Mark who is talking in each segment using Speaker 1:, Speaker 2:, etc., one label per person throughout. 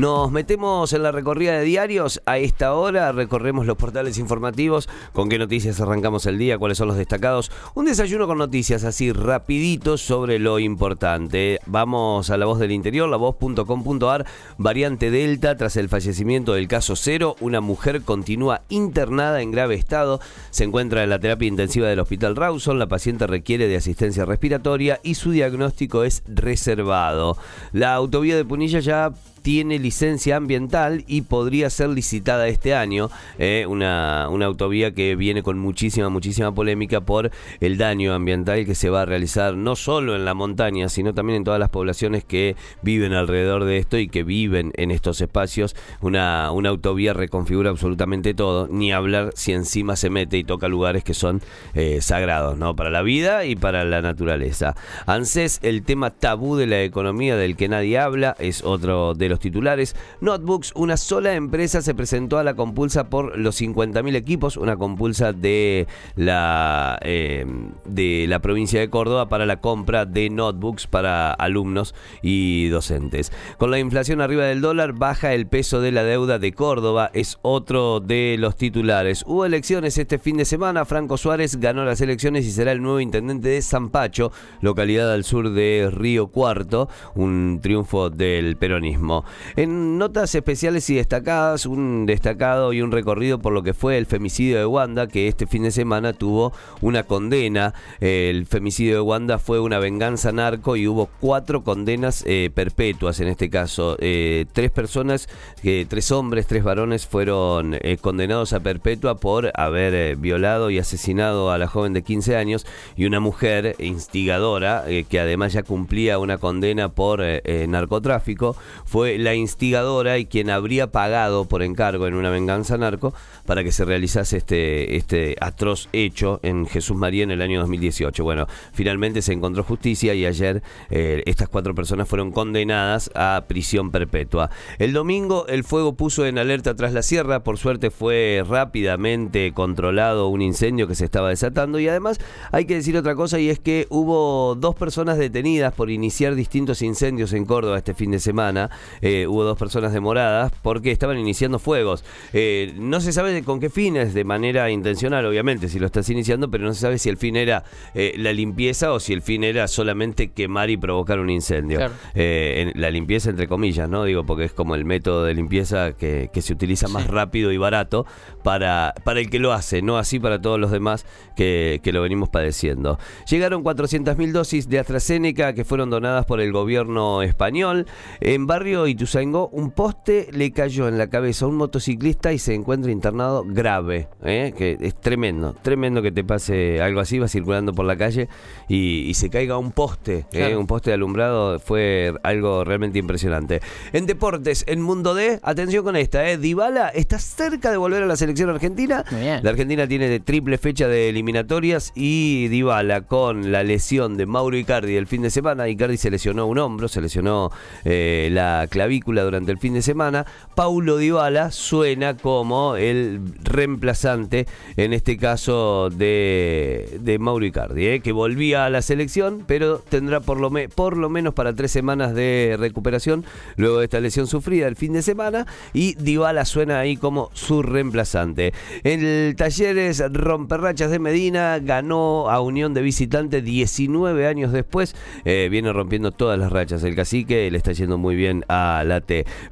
Speaker 1: Nos metemos en la recorrida de diarios. A esta hora recorremos los portales informativos. ¿Con qué noticias arrancamos el día? ¿Cuáles son los destacados? Un desayuno con noticias así rapidito sobre lo importante. Vamos a la voz del interior, la voz.com.ar. Variante Delta, tras el fallecimiento del caso cero, una mujer continúa internada en grave estado. Se encuentra en la terapia intensiva del Hospital Rawson. La paciente requiere de asistencia respiratoria y su diagnóstico es reservado. La autovía de Punilla ya tiene licencia ambiental y podría ser licitada este año. Eh, una, una, autovía que viene con muchísima, muchísima polémica por el daño ambiental que se va a realizar no solo en la montaña, sino también en todas las poblaciones que viven alrededor de esto y que viven en estos espacios. Una, una autovía reconfigura absolutamente todo, ni hablar si encima se mete y toca lugares que son eh, sagrados, ¿no? Para la vida y para la naturaleza. ANSES, el tema tabú de la economía del que nadie habla, es otro de los titulares. Notebooks, una sola empresa se presentó a la compulsa por los 50.000 equipos, una compulsa de la, eh, de la provincia de Córdoba para la compra de notebooks para alumnos y docentes. Con la inflación arriba del dólar, baja el peso de la deuda de Córdoba, es otro de los titulares. Hubo elecciones este fin de semana, Franco Suárez ganó las elecciones y será el nuevo intendente de Zampacho, localidad al sur de Río Cuarto, un triunfo del peronismo. En notas especiales y destacadas, un destacado y un recorrido por lo que fue el femicidio de Wanda, que este fin de semana tuvo una condena. El femicidio de Wanda fue una venganza narco y hubo cuatro condenas eh, perpetuas en este caso. Eh, tres personas, eh, tres hombres, tres varones fueron condenados a perpetua por haber violado y asesinado a la joven de 15 años y una mujer instigadora que además ya cumplía una condena por narcotráfico fue la instigadora y quien habría pagado por encargo en una venganza narco para que se realizase este, este atroz hecho en Jesús María en el año 2018. Bueno, finalmente se encontró justicia y ayer eh, estas cuatro personas fueron condenadas a prisión perpetua. El domingo el fuego puso en alerta tras la sierra, por suerte fue rápidamente controlado un incendio que se estaba desatando y además hay que decir otra cosa y es que hubo dos personas detenidas por iniciar distintos incendios en Córdoba este fin de semana. Eh, hubo dos personas demoradas porque estaban iniciando fuegos. Eh, no se sabe con qué fines, de manera intencional, obviamente, si lo estás iniciando, pero no se sabe si el fin era eh, la limpieza o si el fin era solamente quemar y provocar un incendio. la limpieza, entre comillas, ¿no? Digo, porque es como el método de limpieza que, se utiliza más rápido y barato para, para el que lo hace, no así para todos los demás que, que lo venimos padeciendo. Llegaron 400.000 dosis de AstraZeneca que fueron donadas por el gobierno español. En barrio Ituzaingó, un poste le cayó en la cabeza a un motociclista y se encuentra internado grave. ¿eh? Que es tremendo, tremendo que te pase algo así, va circulando por la calle y, se caiga un poste, ¿eh? un poste de alumbrado, fue algo realmente impresionante. En deportes, en Mundo D, atención con esta, ¿eh? Dybala está cerca de volver a la selección argentina. La Argentina tiene triple fecha de eliminatorias y Dybala con la lesión de Mauro Icardi el fin de semana, Icardi se lesionó un hombro, se lesionó eh, la clavícula durante el fin de semana, Paulo Dybala suena como el reemplazante, en este caso de, de Mauro Icardi, ¿eh? que volvía a la selección, pero tendrá por lo, por lo menos para tres semanas de recuperación luego de esta lesión sufrida el fin de semana, y Dybala suena ahí como su reemplazante. En el Talleres Romperrachas de Medina ganó a Unión de Visitante 19 años después, eh, viene rompiendo todas las rachas. El cacique le está yendo muy bien a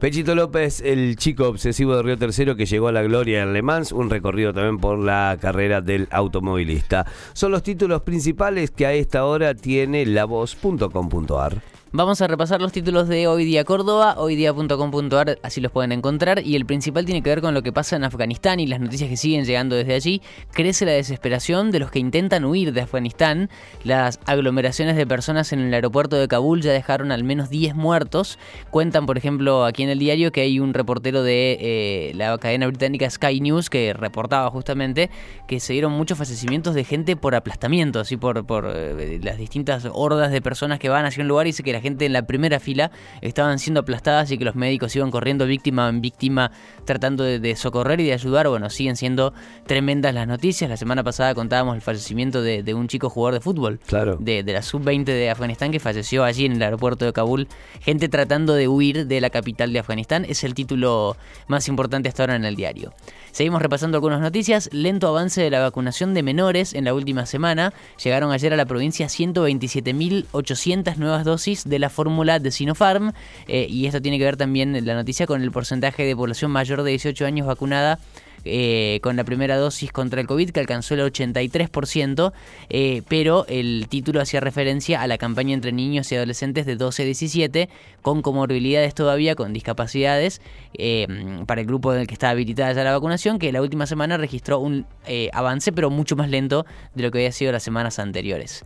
Speaker 1: Pechito López, el chico obsesivo de Río Tercero que llegó a la gloria en Le Mans, un recorrido también por la carrera del automovilista. Son los títulos principales que a esta hora tiene lavoz.com.ar.
Speaker 2: Vamos a repasar los títulos de Hoy Día Córdoba, hoydía.com.ar, así los pueden encontrar. Y el principal tiene que ver con lo que pasa en Afganistán y las noticias que siguen llegando desde allí. Crece la desesperación de los que intentan huir de Afganistán. Las aglomeraciones de personas en el aeropuerto de Kabul ya dejaron al menos 10 muertos. Cuentan, por ejemplo, aquí en el diario que hay un reportero de eh, la cadena británica Sky News que reportaba justamente que se dieron muchos fallecimientos de gente por aplastamiento, así por, por eh, las distintas hordas de personas que van hacia un lugar y se que la gente en la primera fila estaban siendo aplastadas y que los médicos iban corriendo víctima en víctima tratando de, socorrer y de ayudar. Bueno, siguen siendo tremendas las noticias. La semana pasada contábamos el fallecimiento de, un chico jugador de fútbol,
Speaker 1: claro.
Speaker 2: de, de la sub-20 de Afganistán que falleció allí en el aeropuerto de Kabul. Gente tratando de huir de la capital de Afganistán. Es el título más importante hasta ahora en el diario. Seguimos repasando algunas noticias. Lento avance de la vacunación de menores en la última semana. Llegaron ayer a la provincia 127.800 nuevas dosis de la fórmula de Sinopharm. Eh, y esto tiene que ver también la noticia con el porcentaje de población mayor de 18 años vacunada eh, con la primera dosis contra el COVID que alcanzó el 83%, eh, pero el título hacía referencia a la campaña entre niños y adolescentes de 12 a 17 con comorbilidades todavía, con discapacidades, eh, para el grupo en el que está habilitada ya la vacunación, que la última semana registró un avance, pero mucho más lento de lo que había sido las semanas anteriores.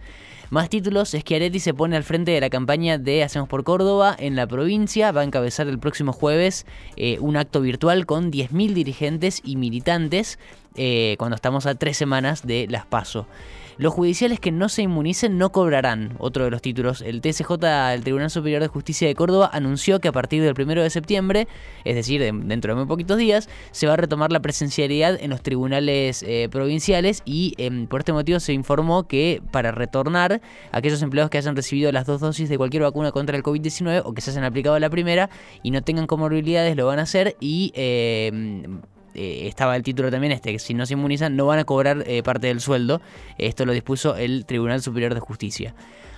Speaker 2: Más títulos, Schiaretti se pone al frente de la campaña de Hacemos por Córdoba en la provincia. Va a encabezar el próximo jueves eh, un acto virtual con 10.000 dirigentes y militantes eh, cuando estamos a tres semanas de las PASO. Los judiciales que no se inmunicen no cobrarán. Otro de los títulos. El TSJ, el Tribunal Superior de Justicia de Córdoba, anunció que a partir del 1 de septiembre, es decir, dentro de muy poquitos días, se va a retomar la presencialidad en los tribunales eh, provinciales y em, por este motivo se informó que para retornar, aquellos empleados que hayan recibido las dos dosis de cualquier vacuna contra el COVID-19 o que se hayan aplicado la primera y no tengan comorbilidades lo van a hacer y em, eh, estaba el título también este, que si no se inmunizan no van a cobrar eh, parte del sueldo. Esto lo dispuso el Tribunal Superior de Justicia.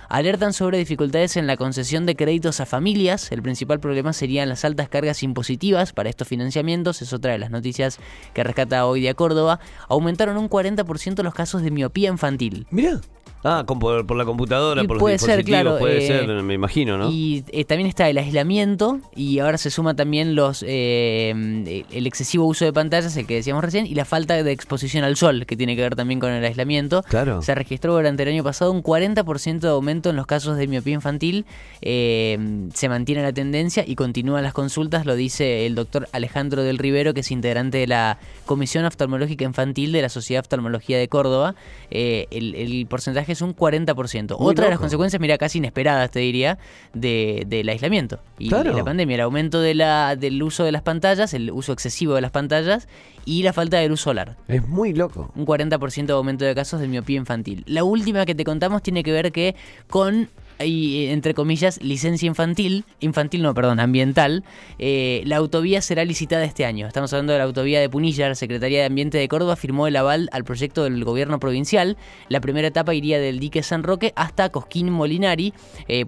Speaker 2: Alertan sobre dificultades en la concesión de créditos a familias. El principal problema serían las altas cargas impositivas para estos financiamientos. Es otra de las noticias que rescata hoy de Córdoba. Aumentaron un 40% los casos de miopía infantil.
Speaker 1: Mira. Ah, por, la computadora, por
Speaker 2: puede ser, claro,
Speaker 1: puede eh, ser, me imagino, ¿no?
Speaker 2: Y eh, también está el aislamiento y ahora se suma también los eh, el excesivo uso de pantallas, el que decíamos recién, y la falta de exposición al sol, que tiene que ver también con el aislamiento.
Speaker 1: Claro.
Speaker 2: Se registró durante el año pasado un 40% de aumento en los casos de miopía infantil. se mantiene la tendencia y continúan las consultas, lo dice el doctor Alejandro del Rivero, que es integrante de la Comisión Oftalmológica Infantil de la Sociedad de Oftalmología de Córdoba. el, el porcentaje es un 40%. Otra de las consecuencias, mira, casi inesperadas, te diría, de, del aislamiento y de la pandemia, el aumento de la, del uso de las pantallas, el uso excesivo de las pantallas y la falta de luz solar.
Speaker 1: Es muy loco.
Speaker 2: Un 40% de aumento de casos de miopía infantil. La última que te contamos tiene que ver que con y entre comillas, licencia infantil, infantil no, perdón, ambiental, eh, la autovía será licitada este año. Estamos hablando de la autovía de Punilla, la Secretaría de Ambiente de Córdoba firmó el aval al proyecto del gobierno provincial. La primera etapa iría del dique San Roque hasta Cosquín Molinari. Eh,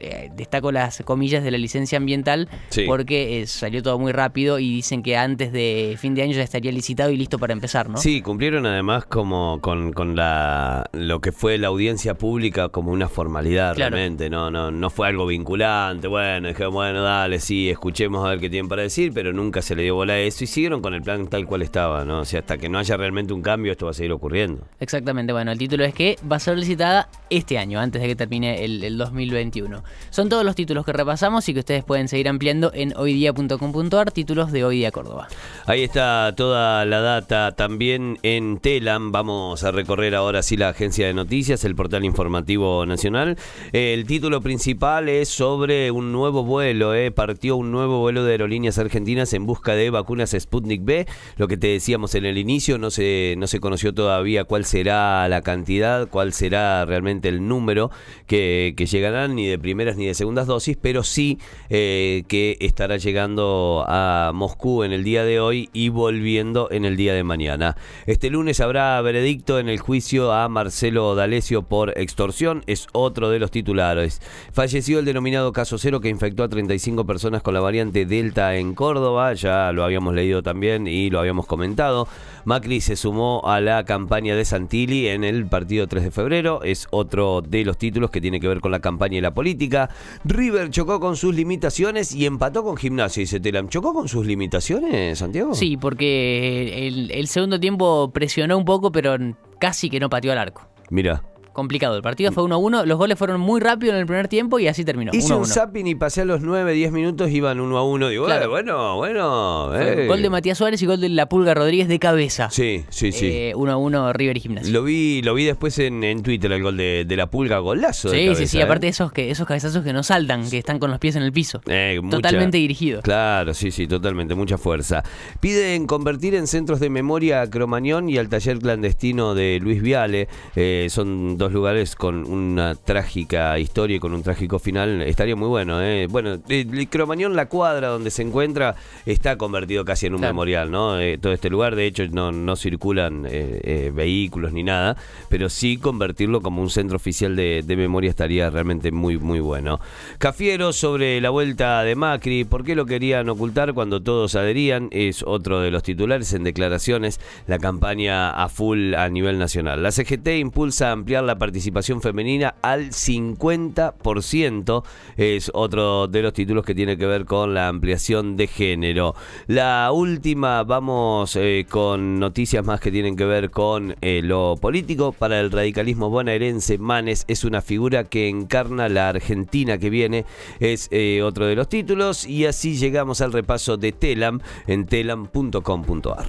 Speaker 2: eh, destaco las comillas de la licencia ambiental porque salió todo muy rápido y dicen que antes de fin de año ya estaría licitado y listo para empezar, ¿no?
Speaker 1: Sí, cumplieron además como con, con la, lo que fue la audiencia pública como una formalidad no, no, no fue algo vinculante. Bueno, dije, bueno, dale, sí, escuchemos a ver qué tienen para decir, pero nunca se le dio bola a eso y siguieron con el plan tal cual estaba, ¿no? O sea, hasta que no haya realmente un cambio, esto va a seguir ocurriendo.
Speaker 2: Exactamente, bueno, el título es que va a ser licitada este año, antes de que termine el, el 2021. Son todos los títulos que repasamos y que ustedes pueden seguir ampliando en hoydia.com.ar, títulos de Hoy Día Córdoba.
Speaker 1: Ahí está toda la data también en Telam. Vamos a recorrer ahora sí la agencia de noticias, el portal informativo nacional. El título principal es sobre un nuevo vuelo, eh. partió un nuevo vuelo de aerolíneas argentinas en busca de vacunas Sputnik B. Lo que te decíamos en el inicio, no se, no se conoció todavía cuál será la cantidad, cuál será realmente el número que, llegarán, ni de primeras ni de segundas dosis, pero sí eh, que estará llegando a Moscú en el día de hoy y volviendo en el día de mañana. Este lunes habrá veredicto en el juicio a Marcelo D'Alessio por extorsión, es otro de los títulos titulares. Falleció el denominado caso cero que infectó a 35 personas con la variante Delta en Córdoba, ya lo habíamos leído también y lo habíamos comentado. Macri se sumó a la campaña de Santilli en el partido 3 de febrero, es otro de los títulos que tiene que ver con la campaña y la política. River chocó con sus limitaciones y empató con Gimnasia, dice Telam. ¿Chocó con sus limitaciones, Santiago?
Speaker 2: Sí, porque el, el segundo tiempo presionó un poco, pero casi que no pateó al arco.
Speaker 1: Mira.
Speaker 2: Complicado. El partido fue 1 a 1. Los goles fueron muy rápido en el primer tiempo y así terminó.
Speaker 1: Hice
Speaker 2: 1 a
Speaker 1: un
Speaker 2: 1.
Speaker 1: zapping y pasé a los 9, 10 minutos, iban 1 a 1. Digo,
Speaker 2: Claro.
Speaker 1: "Eh, bueno, bueno. Eh".
Speaker 2: Gol de Matías Suárez y gol de La Pulga Rodríguez de cabeza.
Speaker 1: Sí, sí, sí.
Speaker 2: Eh, 1 a 1 River y Gimnasia.
Speaker 1: Lo vi, lo vi después en, en Twitter, el gol de, de la pulga, golazo.
Speaker 2: Sí, sí,
Speaker 1: cabeza,
Speaker 2: sí.
Speaker 1: ¿eh?
Speaker 2: Aparte de esos, que, esos cabezazos que no saltan, que están con los pies en el piso.
Speaker 1: Eh, mucha-
Speaker 2: Totalmente dirigido.
Speaker 1: Claro, sí, sí, totalmente, mucha fuerza. Piden convertir en centros de memoria a Cromañón y al taller clandestino de Luis Viale. Eh, son dos lugares con una trágica historia y con un trágico final. Estaría muy bueno, ¿eh? Bueno, eh, el Cromañón, la cuadra donde se encuentra, está convertido casi en un
Speaker 2: Claro.
Speaker 1: memorial, ¿no? Eh, todo este lugar, de hecho, no, no circulan eh, eh, vehículos ni nada, pero sí convertirlo como un centro oficial de, de memoria estaría realmente muy, muy bueno. Cafiero sobre la vuelta de Macri, ¿por qué lo querían ocultar cuando todos adherían? Es otro de los titulares en declaraciones, la campaña a full a nivel nacional. La CGT impulsa ampliar la participación femenina al 50%, es otro de los títulos que tiene que ver con la ampliación de género. La última, vamos eh, con noticias más que tienen que ver con eh, lo político. Para el radicalismo bonaerense, Manes es una figura que encarna la Argentina que viene, es eh, otro de los títulos. Y así llegamos al repaso de Telam en telam.com.ar.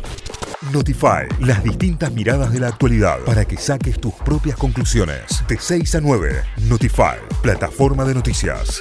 Speaker 3: Notify, las distintas miradas de la actualidad para que saques tus propias conclusiones. De 6 a 9, Notify, plataforma de noticias.